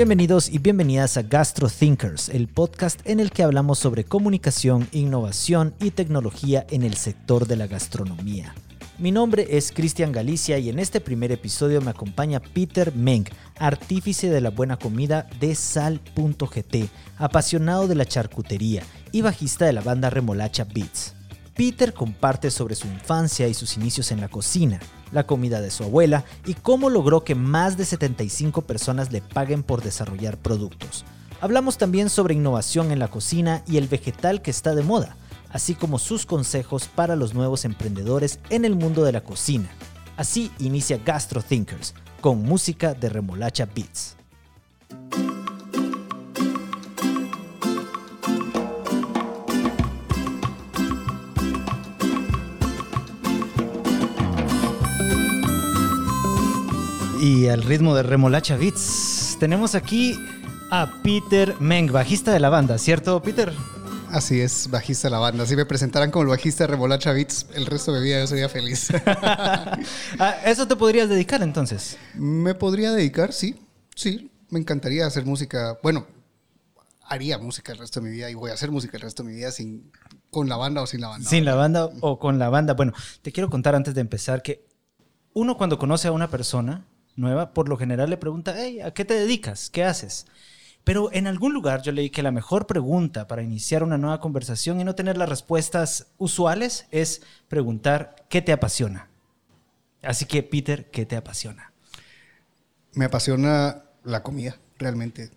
Bienvenidos y bienvenidas a Gastro Thinkers, el podcast en el que hablamos sobre comunicación, innovación y tecnología en el sector de la gastronomía. Mi nombre es Cristian Galicia y en este primer episodio me acompaña Peter Meng, artífice de la buena comida de Sal.gt, apasionado de la charcutería y bajista de la banda Remolacha Beats. Peter comparte sobre su infancia y sus inicios en la cocina, la comida de su abuela y cómo logró que más de 75 personas le paguen por desarrollar productos. Hablamos también sobre innovación en la cocina y el vegetal que está de moda, así como sus consejos para los nuevos emprendedores en el mundo de la cocina. Así inicia Gastro Thinkers, con música de Remolacha Beats. Y al ritmo de Remolacha Beats, tenemos aquí a Peter Meng, bajista de la banda, ¿cierto, Peter? Así es, bajista de la banda. Si me presentaran como el bajista de Remolacha Beats, el resto de mi vida yo sería feliz. ¿A eso te podrías dedicar entonces? me podría dedicar, sí. Sí, me encantaría hacer música. Bueno, haría música el resto de mi vida y voy a hacer música el resto de mi vida sin, con la banda o sin la banda. Sin la banda o con la banda. Bueno, te quiero contar antes de empezar que uno cuando conoce a una persona nueva, por lo general le pregunta, hey, ¿a qué te dedicas? ¿Qué haces? Pero en algún lugar yo leí que la mejor pregunta para iniciar una nueva conversación y no tener las respuestas usuales es preguntar qué te apasiona. Así que, Peter, ¿qué te apasiona? Me apasiona la comida, realmente.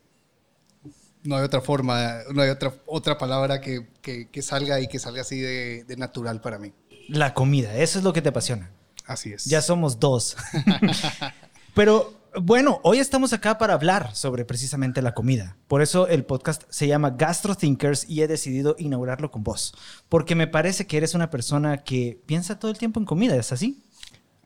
No hay otra forma, no hay otra, otra palabra que, que, que salga y que salga así de, de natural para mí. La comida, eso es lo que te apasiona. Así es. Ya somos dos. Pero bueno, hoy estamos acá para hablar sobre precisamente la comida. Por eso el podcast se llama Gastro Thinkers y he decidido inaugurarlo con vos. Porque me parece que eres una persona que piensa todo el tiempo en comida, ¿es así?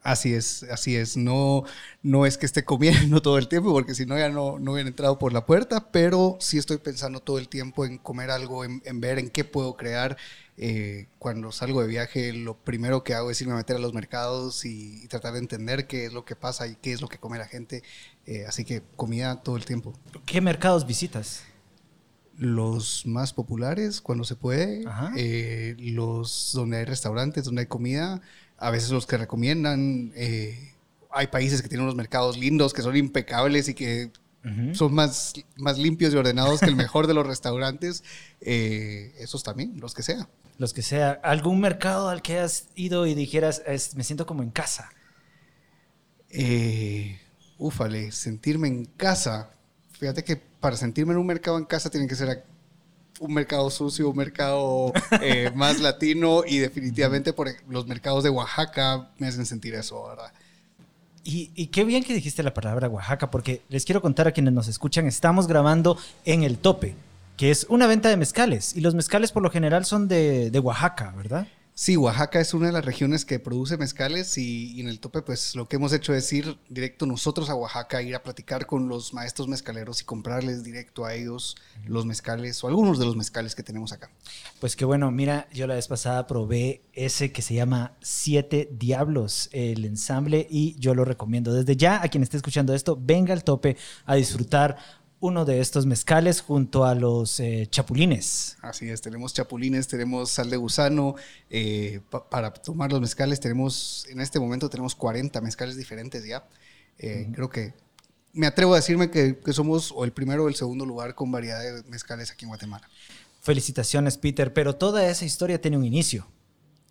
Así es, así es. No, no es que esté comiendo todo el tiempo, porque si no ya no, no hubiera entrado por la puerta, pero sí estoy pensando todo el tiempo en comer algo, en, en ver en qué puedo crear. Eh, cuando salgo de viaje, lo primero que hago es irme a meter a los mercados y, y tratar de entender qué es lo que pasa y qué es lo que come la gente. Eh, así que comida todo el tiempo. ¿Qué mercados visitas? Los más populares, cuando se puede, eh, los donde hay restaurantes, donde hay comida, a veces los que recomiendan. eh, hay países que tienen unos mercados lindos, que son impecables y que son más, más limpios y ordenados que el mejor de los restaurantes. Eh, esos también, los que sea. Los que sea. ¿Algún mercado al que has ido y dijeras, "Es- me siento como en casa? Eh, úfale, sentirme en casa. Fíjate que para sentirme en un mercado en casa tiene que ser un mercado sucio, un mercado eh, más latino y definitivamente por los mercados de Oaxaca me hacen sentir eso, ¿verdad? Y, y qué bien que dijiste la palabra Oaxaca, porque les quiero contar a quienes nos escuchan, estamos grabando en El Tope, que es una venta de mezcales. Y los mezcales por lo general son de, de Oaxaca, ¿verdad? Sí, Oaxaca es una de las regiones que produce mezcales y, y en el tope pues lo que hemos hecho es ir directo nosotros a Oaxaca, ir a platicar con los maestros mezcaleros y comprarles directo a ellos los mezcales o algunos de los mezcales que tenemos acá. Pues que bueno, mira, yo la vez pasada probé ese que se llama Siete Diablos, el ensamble, y yo lo recomiendo. Desde ya, a quien esté escuchando esto, venga al tope a disfrutar uno de estos mezcales junto a los eh, chapulines. Así es, tenemos chapulines, tenemos sal de gusano, eh, pa- para tomar los mezcales tenemos, en este momento tenemos 40 mezcales diferentes ya. Eh, Creo que me atrevo a decirme que, que somos o el primero o el segundo lugar con variedad de mezcales aquí en Guatemala. Felicitaciones, Peter, pero toda esa historia tiene un inicio.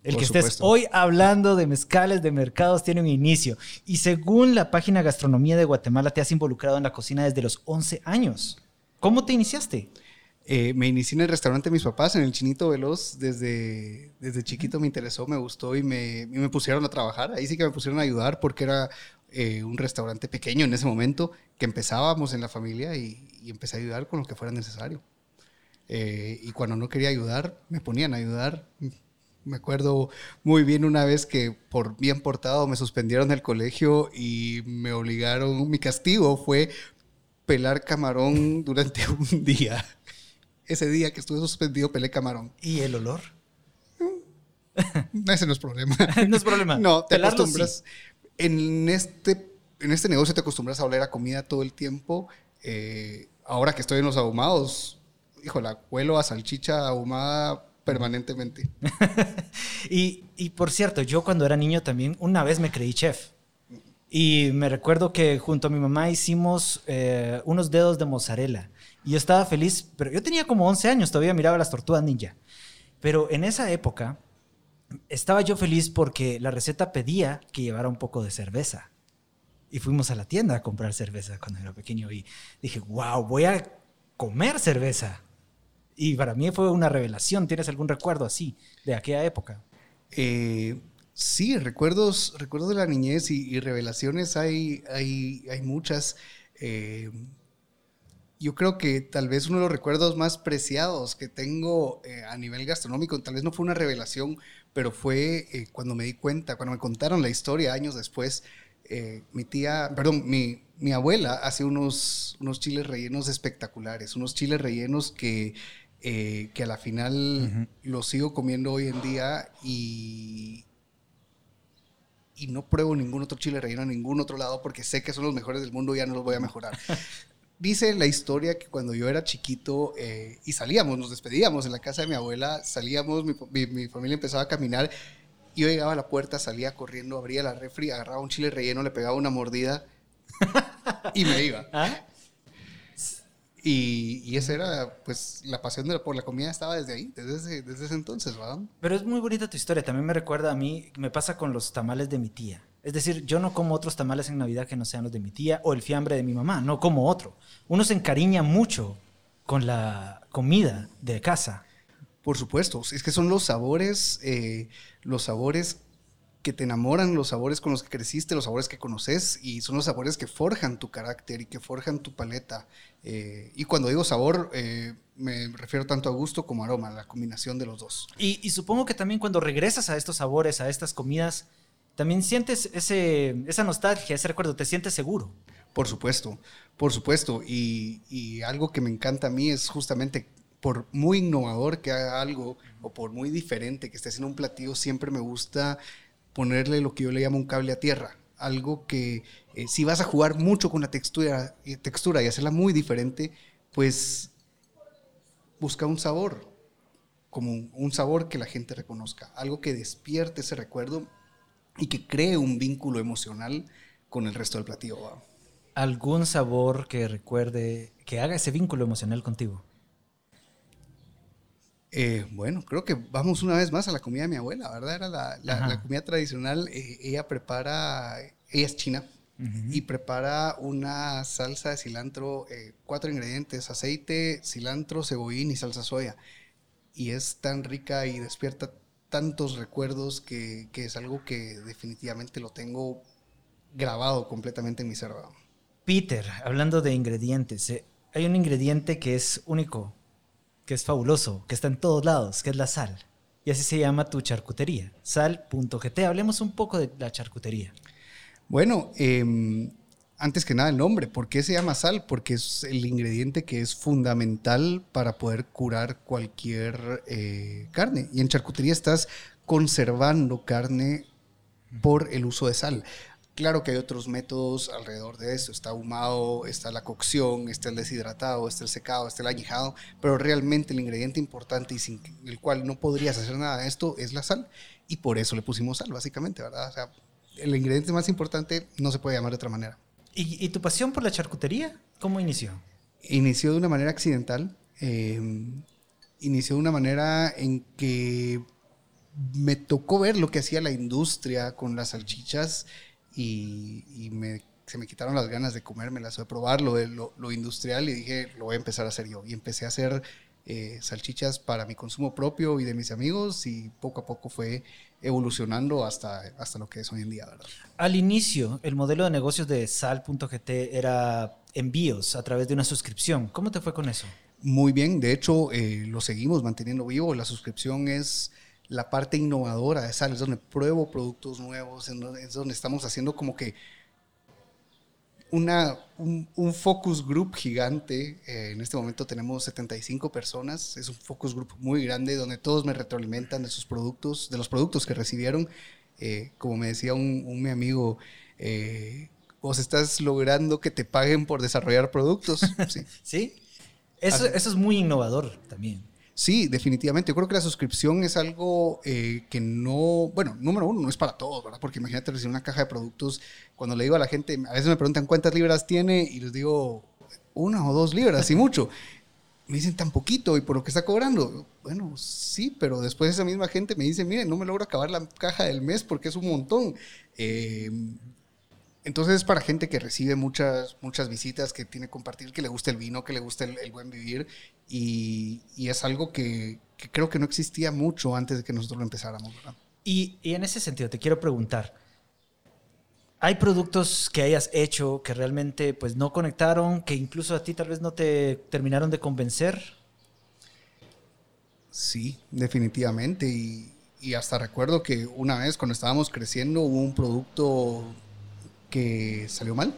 El Por que estés supuesto. hoy hablando de mezcales, de mercados, tiene un inicio. Y según la página Gastronomía de Guatemala, te has involucrado en la cocina desde los 11 años. ¿Cómo te iniciaste? Eh, me inicié en el restaurante de mis papás, en el Chinito Veloz. Desde, desde chiquito me interesó, me gustó y me, y me pusieron a trabajar. Ahí sí que me pusieron a ayudar porque era eh, un restaurante pequeño en ese momento que empezábamos en la familia y, y empecé a ayudar con lo que fuera necesario. Eh, y cuando no quería ayudar, me ponían a ayudar. Me acuerdo muy bien una vez que por bien portado me suspendieron del colegio y me obligaron, mi castigo fue pelar camarón durante un día. Ese día que estuve suspendido pelé camarón. ¿Y el olor? Ese no es problema. no es problema. No, te Pelarlo acostumbras. En este, en este negocio te acostumbras a oler a comida todo el tiempo Eh, ahora que estoy en los ahumados, hijo, la cuelo a salchicha ahumada permanentemente. y, y, por cierto, yo cuando era niño también, una vez me creí chef. Y me recuerdo que junto a mi mamá hicimos eh, unos dedos de mozzarella. Y yo estaba feliz, pero yo tenía como 11 años, todavía miraba las tortugas ninja. Pero en esa época estaba yo feliz porque la receta pedía que llevara un poco de cerveza. Y fuimos a la tienda a comprar cerveza cuando era pequeño y dije, wow, voy a comer cerveza. Y para mí fue una revelación. ¿Tienes algún recuerdo así de aquella época? Eh, sí, recuerdos, recuerdos de la niñez y, revelaciones hay, hay, hay muchas. Eh, yo creo que tal vez uno de los recuerdos más preciados que tengo eh, a nivel gastronómico, tal vez no fue una revelación, pero fue cuando me di cuenta, cuando me contaron la historia años después, mi tía, perdón, mi, mi, abuela hace unos, unos chiles rellenos espectaculares, unos chiles rellenos que, que a la final los sigo comiendo hoy en día y, y no pruebo ningún otro chile relleno en ningún otro lado porque sé que son los mejores del mundo y ya no los voy a mejorar. Dice la historia que cuando yo era chiquito eh, y salíamos, nos despedíamos en la casa de mi abuela, salíamos, mi, familia empezaba a caminar, y yo llegaba a la puerta, salía corriendo, abría la refri, agarraba un chile relleno, le pegaba una mordida y me iba. ¿Ah? Y, esa era, pues, la pasión por la comida estaba desde ahí, desde ese, desde ese entonces, ¿verdad? Pero es muy bonita tu historia, también me recuerda a mí, me pasa con los tamales de mi tía. Es decir, yo no como otros tamales en Navidad que no sean los de mi tía o el fiambre de mi mamá, no como otro. Uno se encariña mucho con la comida de casa. Por supuesto, es que son los sabores, eh, los sabores que te enamoran, los sabores con los que creciste, los sabores que conoces y son los sabores que forjan tu carácter y que forjan tu paleta. Eh, y cuando digo sabor, eh, me refiero tanto a gusto como a aroma, la combinación de los dos. Y, y, supongo que también cuando regresas a estos sabores, a estas comidas, también sientes ese, esa nostalgia, ese recuerdo, te sientes seguro. Por supuesto, por supuesto. Y, algo que me encanta a mí es justamente, por muy innovador que haga algo o por muy diferente que esté haciendo un platillo, siempre me gusta ponerle lo que yo le llamo un cable a tierra. Algo que eh, si vas a jugar mucho con la textura, eh, textura y hacerla muy diferente, pues busca un sabor, como un sabor que la gente reconozca, algo que despierte ese recuerdo y que cree un vínculo emocional con el resto del platillo. ¿Algún sabor que recuerde, que haga ese vínculo emocional contigo? Eh, bueno, creo que vamos una vez más a la comida de mi abuela, ¿verdad? Era la, comida tradicional. Eh, ella prepara, ella es china, y prepara una salsa de cilantro, eh, cuatro ingredientes, aceite, cilantro, cebollín y salsa soya. Y es tan rica y despierta tantos recuerdos que, es algo que definitivamente lo tengo grabado completamente en mi cerebro. Peter, hablando de ingredientes, hay un ingrediente que es único, que es fabuloso, que está en todos lados, que es la sal. Y así se llama tu charcutería, sal.gt. Hablemos un poco de la charcutería. Bueno, eh, antes que nada el nombre. ¿Por qué se llama sal? Porque es el ingrediente que es fundamental para poder curar cualquier eh, carne. Y en charcutería estás conservando carne por el uso de sal. Claro que hay otros métodos alrededor de eso. Está ahumado, está la cocción, está el deshidratado, está el secado, está el añejado, pero realmente el ingrediente importante y sin el cual no podrías hacer nada de esto es la sal. Y por eso le pusimos sal, básicamente, ¿verdad? O sea, el ingrediente más importante no se puede llamar de otra manera. ¿Y, tu pasión por la charcutería? ¿Cómo inició? Inició de una manera accidental. Eh, inició de una manera en que me tocó ver lo que hacía la industria con las salchichas y, se me quitaron las ganas de comérmelas o de probarlo, lo, lo, industrial y dije, lo voy a empezar a hacer yo. Y empecé a hacer eh, salchichas para mi consumo propio y de mis amigos y poco a poco fue evolucionando hasta, hasta lo que es hoy en día, ¿verdad? Al inicio, el modelo de negocios de sal.gt era envíos a través de una suscripción. ¿Cómo te fue con eso? Muy bien, de hecho eh, lo seguimos manteniendo vivo. La suscripción es la parte innovadora es donde pruebo productos nuevos, es donde estamos haciendo como que una, un, focus group gigante. Eh, en este momento tenemos 75 personas. Es un focus group muy grande donde todos me retroalimentan de sus productos, de los productos que recibieron. Eh, como me decía un, mi amigo, eh, vos estás logrando que te paguen por desarrollar productos. Sí. ¿Sí? Eso, eso es muy innovador también. Sí, definitivamente. Yo creo que la suscripción es algo eh, que no, bueno, número uno, no es para todos, ¿verdad? Porque imagínate recibir una caja de productos. Cuando le digo a la gente, a veces me preguntan cuántas libras tiene y les digo una o dos libras y mucho. Me dicen tan poquito y por lo que está cobrando. Bueno, sí, pero después esa misma gente me dice, miren, no me logro acabar la caja del mes porque es un montón. Eh, entonces es para gente que recibe muchas, muchas visitas, que tiene que compartir, que le gusta el vino, que le gusta el, buen vivir. Y, es algo que, creo que no existía mucho antes de que nosotros lo empezáramos. Y, y, en ese sentido, te quiero preguntar, ¿hay productos que hayas hecho que realmente pues, no conectaron, que incluso a ti tal vez no te terminaron de convencer? Sí, definitivamente. Y, y hasta recuerdo que una vez cuando estábamos creciendo hubo un producto que salió mal,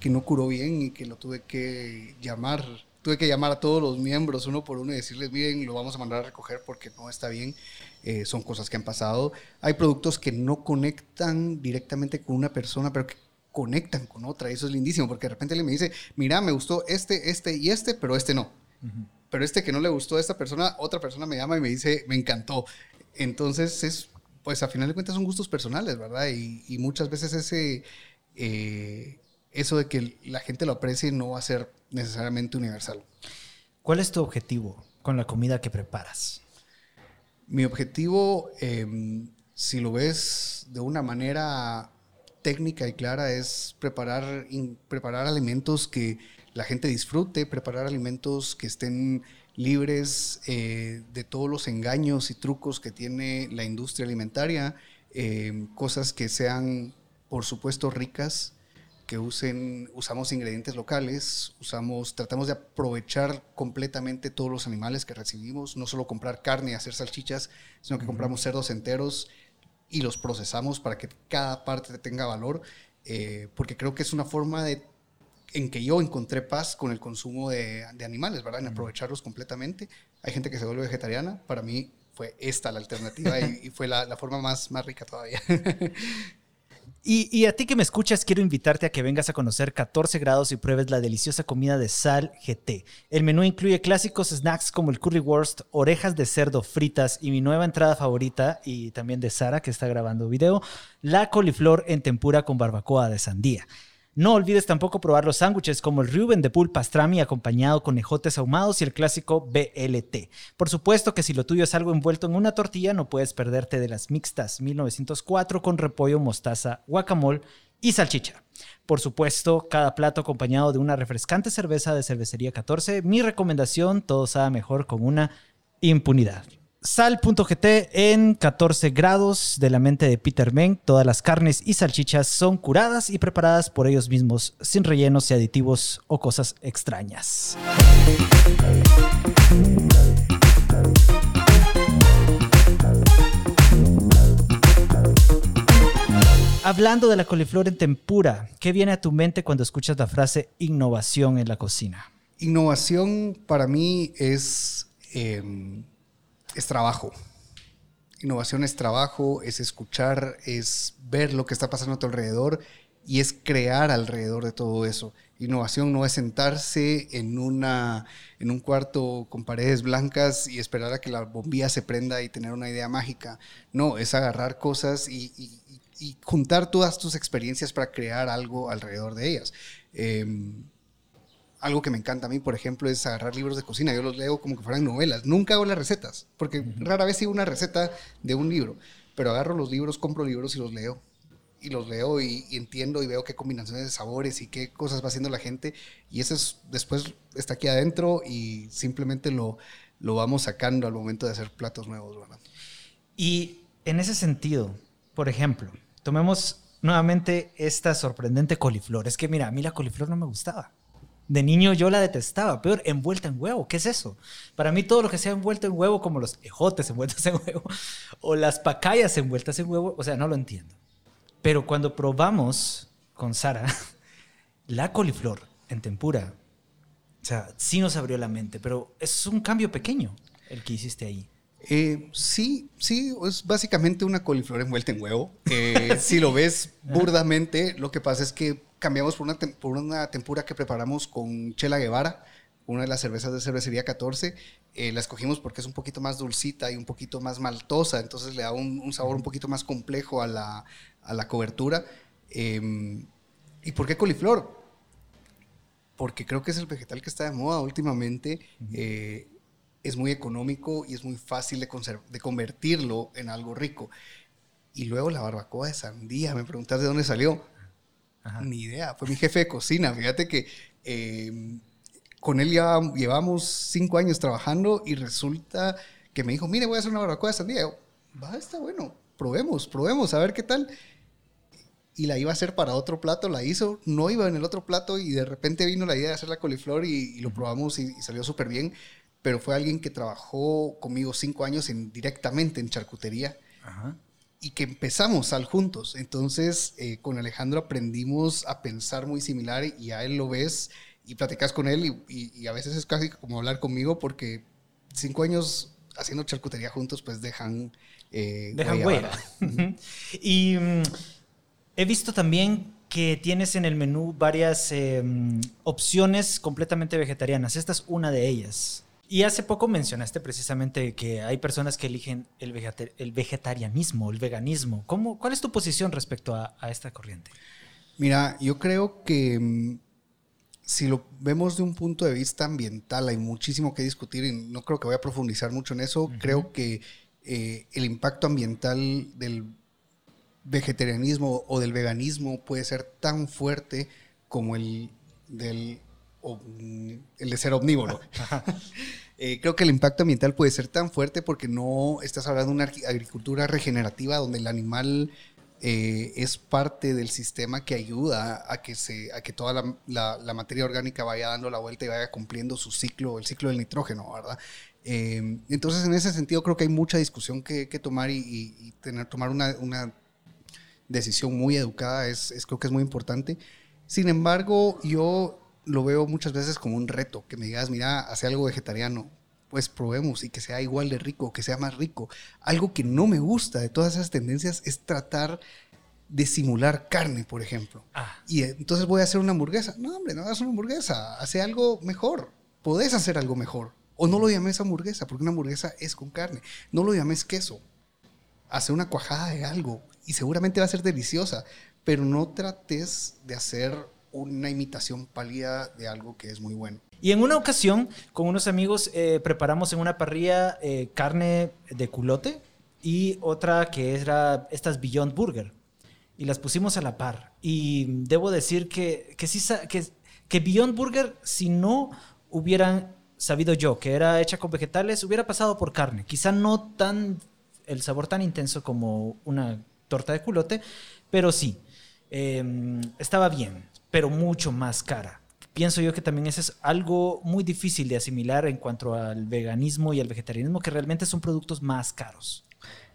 que no curó bien y que lo tuve que llamar. Tuve que llamar a todos los miembros uno por uno y decirles, miren, lo vamos a mandar a recoger porque no está bien. Eh, son cosas que han pasado. Hay productos que no conectan directamente con una persona, pero que conectan con otra. Y eso es lindísimo porque de repente le me dice, mira, me gustó este, este y este, pero este no. Pero este que no le gustó a esta persona, otra persona me llama y me dice, me encantó. Entonces es pues a final de cuentas son gustos personales, ¿verdad? Y, muchas veces ese, eh, eso de que la gente lo aprecie no va a ser necesariamente universal. ¿Cuál es tu objetivo con la comida que preparas? Mi objetivo, em, si lo ves de una manera técnica y clara, es preparar, preparar alimentos que la gente disfrute, preparar alimentos que estén libres eh, de todos los engaños y trucos que tiene la industria alimentaria, eh, cosas que sean, por supuesto, ricas, que usen, usamos ingredientes locales, usamos, tratamos de aprovechar completamente todos los animales que recibimos, no solo comprar carne y hacer salchichas, sino que compramos cerdos enteros y los procesamos para que cada parte tenga valor, eh, porque creo que es una forma de en que yo encontré paz con el consumo de, animales, ¿verdad? En aprovecharlos completamente. Hay gente que se vuelve vegetariana. Para mí fue esta la alternativa y, fue la, forma más, más rica todavía. Y, y, a ti que me escuchas, quiero invitarte a que vengas a conocer 14 grados y pruebes la deliciosa comida de Sal GT. El menú incluye clásicos snacks como el currywurst, orejas de cerdo fritas y mi nueva entrada favorita, y también de Sara, que está grabando video, la coliflor en tempura con barbacoa de sandía. No olvides tampoco probar los sándwiches como el Reuben de Pool Pastrami acompañado con ejotes ahumados y el clásico BLT. Por supuesto que si lo tuyo es algo envuelto en una tortilla, no puedes perderte de las mixtas 1904 con repollo, mostaza, guacamole y salchicha. Por supuesto, cada plato acompañado de una refrescante cerveza de cervecería 14. Mi recomendación, todo sabe mejor con una impunidad. Sal.gt en 14 grados de la mente de Peter Meng. Todas las carnes y salchichas son curadas y preparadas por ellos mismos, sin rellenos y aditivos o cosas extrañas. Hablando de la coliflor en tempura, ¿qué viene a tu mente cuando escuchas la frase innovación en la cocina? Innovación para mí es... Em, es trabajo. Innovación es trabajo, es escuchar, es ver lo que está pasando a tu alrededor y es crear alrededor de todo eso. Innovación no es sentarse en, una, en un cuarto con paredes blancas y esperar a que la bombilla se prenda y tener una idea mágica. No, es agarrar cosas y, juntar todas tus experiencias para crear algo alrededor de ellas. Em, algo que me encanta a mí, por ejemplo, es agarrar libros de cocina. Yo los leo como que fueran novelas. Nunca hago las recetas, porque rara vez sigo una receta de un libro. Pero agarro los libros, compro libros y los leo. Y los leo y, entiendo y veo qué combinaciones de sabores y qué cosas va haciendo la gente. Y eso es, después está aquí adentro y simplemente lo, lo vamos sacando al momento de hacer platos nuevos. Y en ese sentido, por ejemplo, tomemos nuevamente esta sorprendente coliflor. Es que mira, a mí la coliflor no me gustaba. De niño yo la detestaba, peor, envuelta en huevo. ¿Qué es eso? Para mí todo lo que sea envuelto en huevo, como los ejotes envueltos en huevo, o las pacayas envueltas en huevo, o sea, no lo entiendo. Pero cuando probamos con Sara la coliflor en tempura, o sea, sí nos abrió la mente, pero es un cambio pequeño el que hiciste ahí. Eh, sí, sí, es básicamente una coliflor envuelta en huevo. Eh, si lo ves burdamente, lo que pasa es que cambiamos por una, por una tempura que preparamos con Chela Guevara, una de las cervezas de cervecería 14. Eh, la escogimos porque es un poquito más dulcita y un poquito más maltosa, entonces le da un, sabor un poquito más complejo a la, a la cobertura. Em, ¿Y por qué coliflor? Porque creo que es el vegetal que está de moda últimamente. Eh, es muy económico y es muy fácil de, de convertirlo en algo rico. Y luego la barbacoa de sandía, me preguntas de dónde salió. Ni idea, fue mi jefe de cocina. Fíjate que em, con él ya llevamos cinco años trabajando y resulta que me dijo, mire, voy a hacer una barbacoa de sandía. yo, va, está bueno, probemos, probemos, a ver qué tal. Y la iba a hacer para otro plato, la hizo, no iba en el otro plato y de repente vino la idea de hacer la coliflor y, lo probamos y, salió súper bien. Pero fue alguien que trabajó conmigo cinco años en, directamente en charcutería. Y que empezamos al juntos. Entonces, eh, con Alejandro aprendimos a pensar muy similar y a él lo ves y platicas con él y, a veces es casi como hablar conmigo porque cinco años haciendo charcutería juntos pues dejan... Eh, dejan huella. y mm, he visto también que tienes en el menú varias em, opciones completamente vegetarianas. Esta es una de ellas. Y hace poco mencionaste precisamente que hay personas que eligen el, el vegetarianismo, el veganismo. ¿Cómo, ¿Cuál es tu posición respecto a, a esta corriente? Mira, yo creo que mm, si lo vemos de un punto de vista ambiental, hay muchísimo que discutir y no creo que voy a profundizar mucho en eso. Creo que eh, el impacto ambiental del vegetarianismo o del veganismo puede ser tan fuerte como el del el de ser omnívoro. Eh, creo que el impacto ambiental puede ser tan fuerte porque no estás hablando de una agricultura regenerativa donde el animal eh, es parte del sistema que ayuda a que, se, a que toda la, materia orgánica vaya dando la vuelta y vaya cumpliendo su ciclo, el ciclo del nitrógeno, ¿verdad? Eh, entonces, en ese sentido, creo que hay mucha discusión que, tomar y, tener, tomar una, decisión muy educada es, creo que es muy importante. Sin embargo, yo lo veo muchas veces como un reto, que me digas, mira, hace algo vegetariano, pues probemos y que sea igual de rico, que sea más rico. Algo que no me gusta de todas esas tendencias es tratar de simular carne, por ejemplo. Ah. Y entonces voy a hacer una hamburguesa. No, hombre, no hagas una hamburguesa, hace algo mejor. Podés hacer algo mejor. O no lo llames hamburguesa, porque una hamburguesa es con carne. No lo llames queso. Hace una cuajada de algo y seguramente va a ser deliciosa, pero no trates de hacer una imitación pálida de algo que es muy bueno. Y en una ocasión, con unos amigos, eh, preparamos en una parrilla eh, carne de culote y otra que era estas Beyond Burger. Y las pusimos a la par. Y debo decir que, que sí, que, que Beyond Burger, si no hubieran sabido yo que era hecha con vegetales, hubiera pasado por carne. Quizá no tan el sabor tan intenso como una torta de culote, pero sí, em, estaba bien, pero mucho más cara pienso yo que también eso es algo muy difícil de asimilar en cuanto al veganismo y al vegetarianismo, que realmente son productos más caros.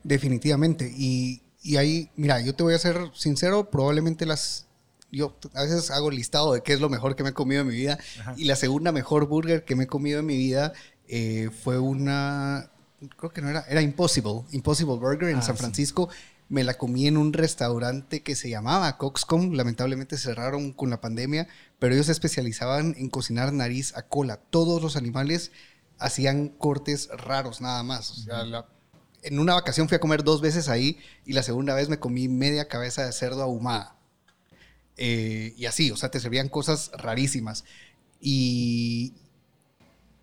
Definitivamente. Y, y ahí, mira, yo te voy a ser sincero, probablemente las... Yo a veces hago listado de qué es lo mejor que me he comido en mi vida. Y la segunda mejor burger que me he comido en mi vida eh, fue una... Creo que no era... Era Impossible. Impossible Burger en ah, San Francisco me la comí en un restaurante que se llamaba Coxcom, lamentablemente cerraron con la pandemia, pero ellos se especializaban en cocinar nariz a cola. Todos los animales hacían cortes raros nada más. en una vacación fui a comer dos veces ahí y la segunda vez me comí media cabeza de cerdo ahumada. Eh, y así, o sea, te servían cosas rarísimas. Y,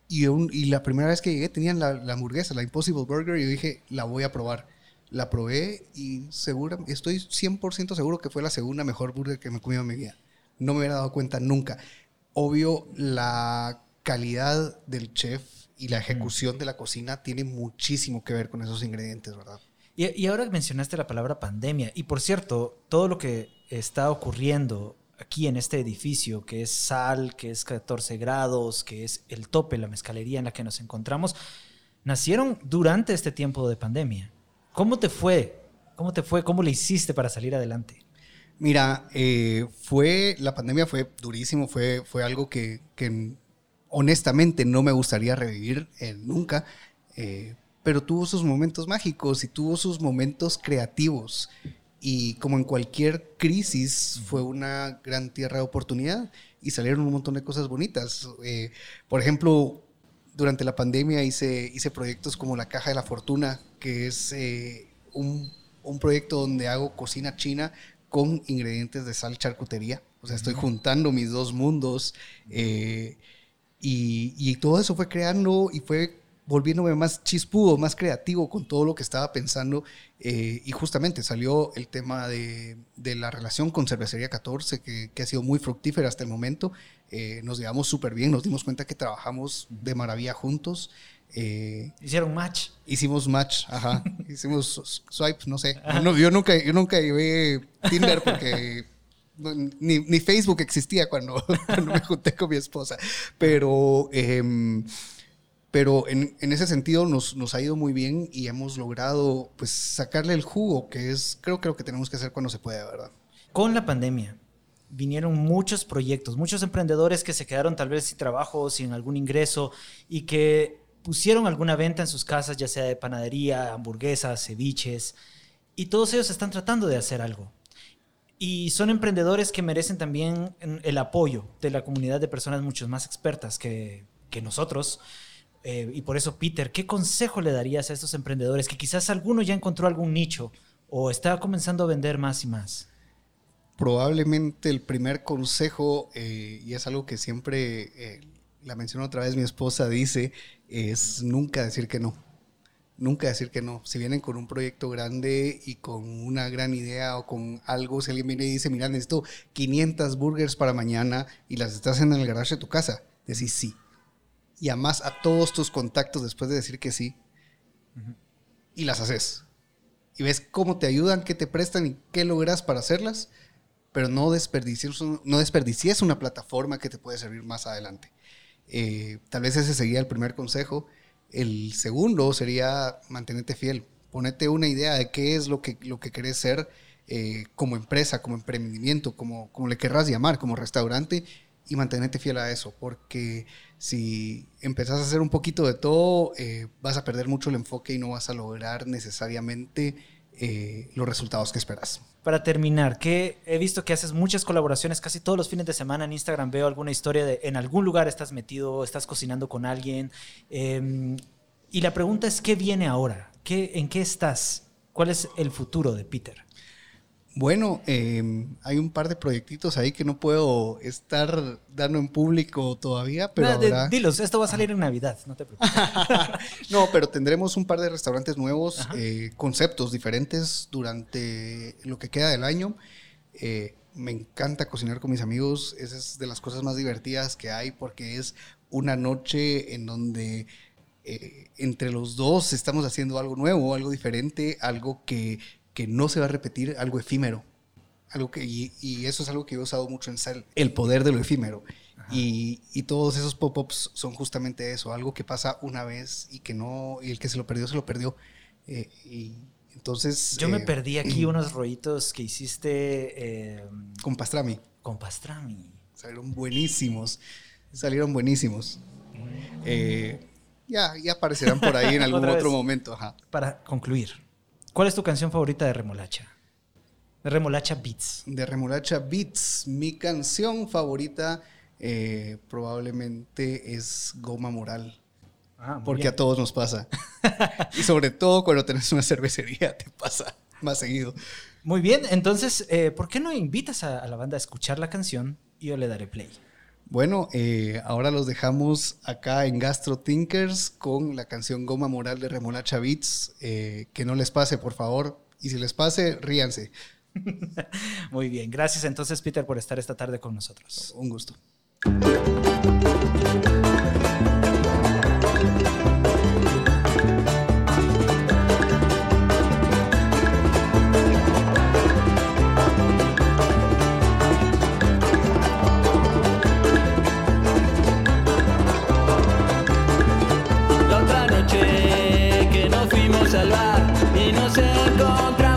y, la primera vez que llegué tenían la, la hamburguesa, la Impossible Burger, y yo dije, la voy a probar la probé y segura, estoy 100% seguro que fue la segunda mejor burger que me he comido en mi vida. No me hubiera dado cuenta nunca. Obvio, la calidad del chef y la ejecución de la cocina tiene muchísimo que ver con esos ingredientes, ¿verdad? Y, ahora mencionaste la palabra pandemia. Y por cierto, todo lo que está ocurriendo aquí en este edificio, que es sal, que es 14 grados, que es el tope, la mezcalería en la que nos encontramos, nacieron durante este tiempo de pandemia. ¿Cómo te fue? ¿Cómo te fue? ¿Cómo le hiciste para salir adelante? Mira, eh, fue, la pandemia fue durísimo, fue, fue algo que, honestamente no me gustaría revivir eh, nunca, eh, pero tuvo sus momentos mágicos y tuvo sus momentos creativos. y como en cualquier crisis fue una gran tierra de oportunidad y salieron un montón de cosas bonitas. Por ejemplo, durante la pandemia hice, hice proyectos como la Caja de la Fortuna, que es eh, un, un, proyecto donde hago cocina china con ingredientes de sal charcutería. O sea, estoy juntando mis dos mundos eh, y, y, todo eso fue creando y fue volviéndome más chispudo, más creativo con todo lo que estaba pensando. Eh, y justamente salió el tema de, de, la relación con Cervecería 14, que, que, ha sido muy fructífera hasta el momento. Eh, nos llevamos súper bien, nos dimos cuenta que trabajamos de maravilla juntos. Eh, Hicieron match. Hicimos match, ajá. Hicimos swipe, no sé. yo nunca, yo nunca llevé Tinder porque ni, ni, Facebook existía cuando, cuando, me junté con mi esposa. Pero... Eh, pero en, en ese sentido nos, nos, ha ido muy bien y hemos logrado pues sacarle el jugo, que es creo que lo que tenemos que hacer cuando se puede, ¿verdad? Con la pandemia vinieron muchos proyectos, muchos emprendedores que se quedaron tal vez sin trabajo, sin algún ingreso y que pusieron alguna venta en sus casas, ya sea de panadería, hamburguesas, ceviches, y todos ellos están tratando de hacer algo. Y son emprendedores que merecen también el apoyo de la comunidad de personas mucho más expertas que, que nosotros eh, y por eso, Peter, ¿qué consejo le darías a estos emprendedores que quizás alguno ya encontró algún nicho o está comenzando a vender más y más? Probablemente el primer consejo, eh, y es algo que siempre, eh, la mencionó otra vez mi esposa, dice, es nunca decir que no. Nunca decir que no. Si vienen con un proyecto grande y con una gran idea o con algo, si alguien viene y dice, mira, necesito 500 burgers para mañana y las estás en el garage de tu casa, decís sí y amas a todos tus contactos después de decir que sí y las haces. Y ves cómo te ayudan, qué te prestan y qué logras para hacerlas, pero no desperdicies, no desperdicies una plataforma que te puede servir más adelante. Eh, tal vez ese sería el primer consejo. El segundo sería mantenerte fiel. Ponete una idea de qué es lo que, lo que querés ser eh, como empresa, como emprendimiento, como, como le querrás llamar, como restaurante, y mantenerte fiel a eso, porque si empezás a hacer un poquito de todo, eh, vas a perder mucho el enfoque y no vas a lograr necesariamente los resultados que esperas. Para terminar, que he visto que haces muchas colaboraciones casi todos los fines de semana en Instagram. Veo alguna historia de en algún lugar estás metido, estás cocinando con alguien. Em, y la pregunta es, ¿qué viene ahora? ¿Qué, ¿En qué estás? ¿Cuál es el futuro de Peter? Bueno, em, hay un par de proyectitos ahí que no puedo estar dando en público todavía, pero Dilos, esto va a salir en Navidad, no te preocupes. no, pero tendremos un par de restaurantes nuevos, eh, conceptos diferentes durante lo que queda del año. Eh, me encanta cocinar con mis amigos, esa es de las cosas más divertidas que hay porque es una noche en donde... Eh, entre los dos estamos haciendo algo nuevo, algo diferente, algo que que no se va a repetir algo efímero. Algo que, y, eso es algo que he usado mucho en Cell, el poder de lo efímero. Y, y, todos esos pop-ups son justamente eso, algo que pasa una vez y que no, y el que se lo perdió, se lo perdió. Eh, y entonces... Yo me eh, perdí aquí unos rollitos que hiciste... Eh, con pastrami. Con pastrami. Salieron buenísimos, salieron buenísimos. ya, ya aparecerán por ahí en algún otro momento. Para concluir, ¿Cuál es tu canción favorita de Remolacha? De Remolacha Beats. De Remolacha Beats. Mi canción favorita eh, probablemente es Goma Moral. Ah, porque a todos nos pasa. y sobre todo cuando tenés una cervecería te pasa más seguido. Muy bien, entonces, eh, ¿por qué no invitas a, la banda a escuchar la canción y yo le daré play? Bueno, eh, ahora los dejamos acá en Gastro Thinkers con la canción Goma Moral de Remolacha Beats. Eh, que no les pase, por favor. Y si les pase, ríanse. Muy bien. Gracias entonces, Peter, por estar esta tarde con nosotros. Un gusto. Que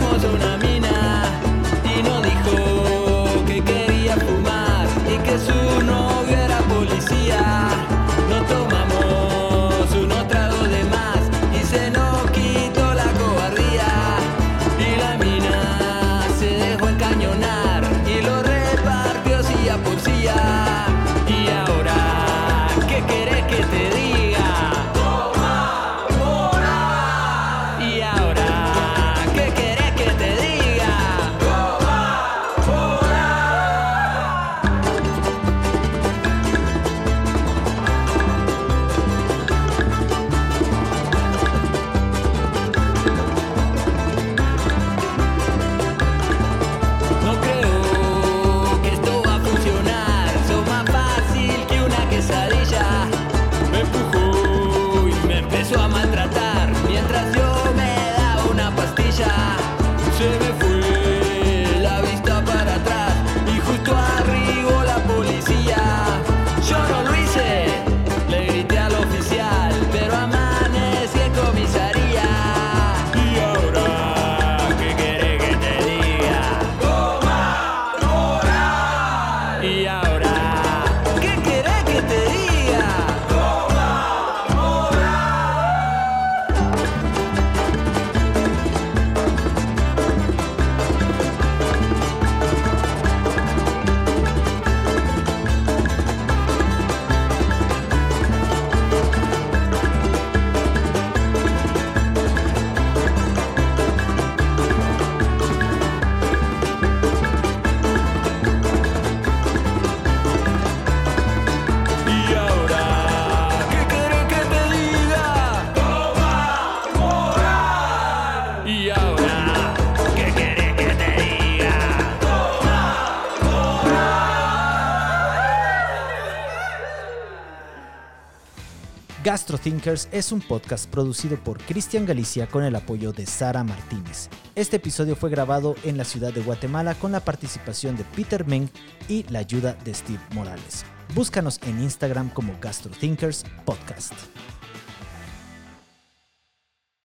GastroThinkers es un podcast producido por Cristian Galicia con el apoyo de Sara Martínez. Este episodio fue grabado en la ciudad de Guatemala con la participación de Peter Meng y la ayuda de Steve Morales. Búscanos en Instagram como GastroThinkers Podcast.